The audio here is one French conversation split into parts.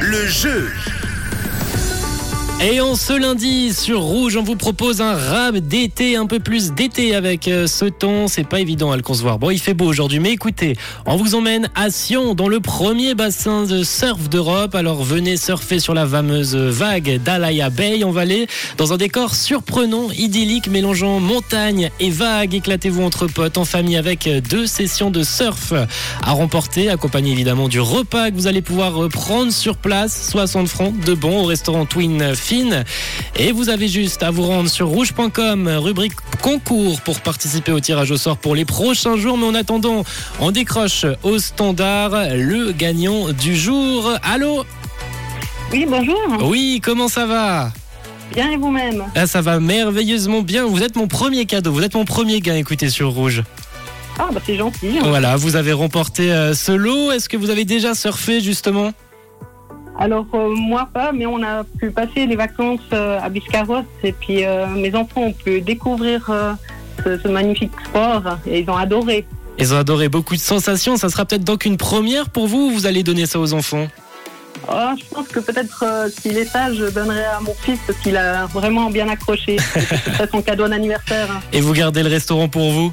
Le jeu. Et en ce lundi sur Rouge, on vous propose un rap d'été, un peu plus d'été avec euh, ce ton. C'est pas évident à le concevoir. Bon, il fait beau aujourd'hui, mais écoutez, on vous emmène à Sion, dans le premier bassin de surf d'Europe. Alors venez surfer sur la fameuse vague d'Alaya Bay en Valais, dans un décor surprenant, idyllique, mélangeant montagne et vague. Éclatez-vous entre potes, en famille, avec deux sessions de surf à remporter, accompagné évidemment du repas que vous allez pouvoir prendre sur place, 60 francs de bon au restaurant Twin Fine. Et vous avez juste à vous rendre sur rouge.com, rubrique concours pour participer au tirage au sort pour les prochains jours. Mais en attendant, on décroche au standard le gagnant du jour. Allô? Oui, bonjour. Oui, comment ça va? Bien et vous-même? Ah, Ça va merveilleusement bien. Vous êtes mon premier cadeau, vous êtes mon premier gain, écoutez, sur Rouge. Ah, bah c'est gentil. Voilà, vous avez remporté euh, ce lot. Est-ce que vous avez déjà surfé justement? Alors, euh, moi pas, mais on a pu passer les vacances euh, à Biscarrosse et puis euh, mes enfants ont pu découvrir ce, ce magnifique sport et ils ont adoré. Ils ont adoré beaucoup de sensations. Ça sera peut-être donc une première pour vous ou vous allez donner ça aux enfants? Ah, je pense que peut-être s'il est sage, je donnerai à mon fils parce qu'il a vraiment bien accroché. Ce serait son cadeau d'anniversaire. Et vous gardez le restaurant pour vous?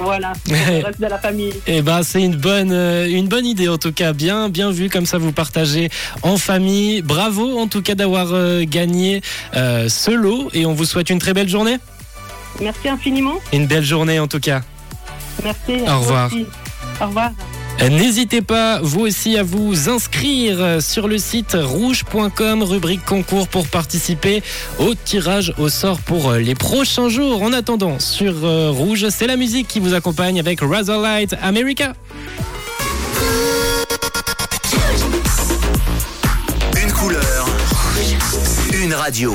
Voilà, le reste de la famille. Eh ben, c'est une bonne, euh, une bonne idée en tout cas. Bien, bien vu comme ça vous partagez en famille. Bravo en tout cas d'avoir euh, gagné euh, ce lot et on vous souhaite une très belle journée. Merci infiniment. Une belle journée en tout cas. Merci. Au revoir. aussi. Au revoir. N'hésitez pas, vous aussi, à vous inscrire sur le site rouge.com, rubrique concours pour participer au tirage au sort pour euh, les prochains jours. En attendant, sur euh, Rouge, c'est la musique qui vous accompagne avec Razorlight America. Une couleur. Une radio.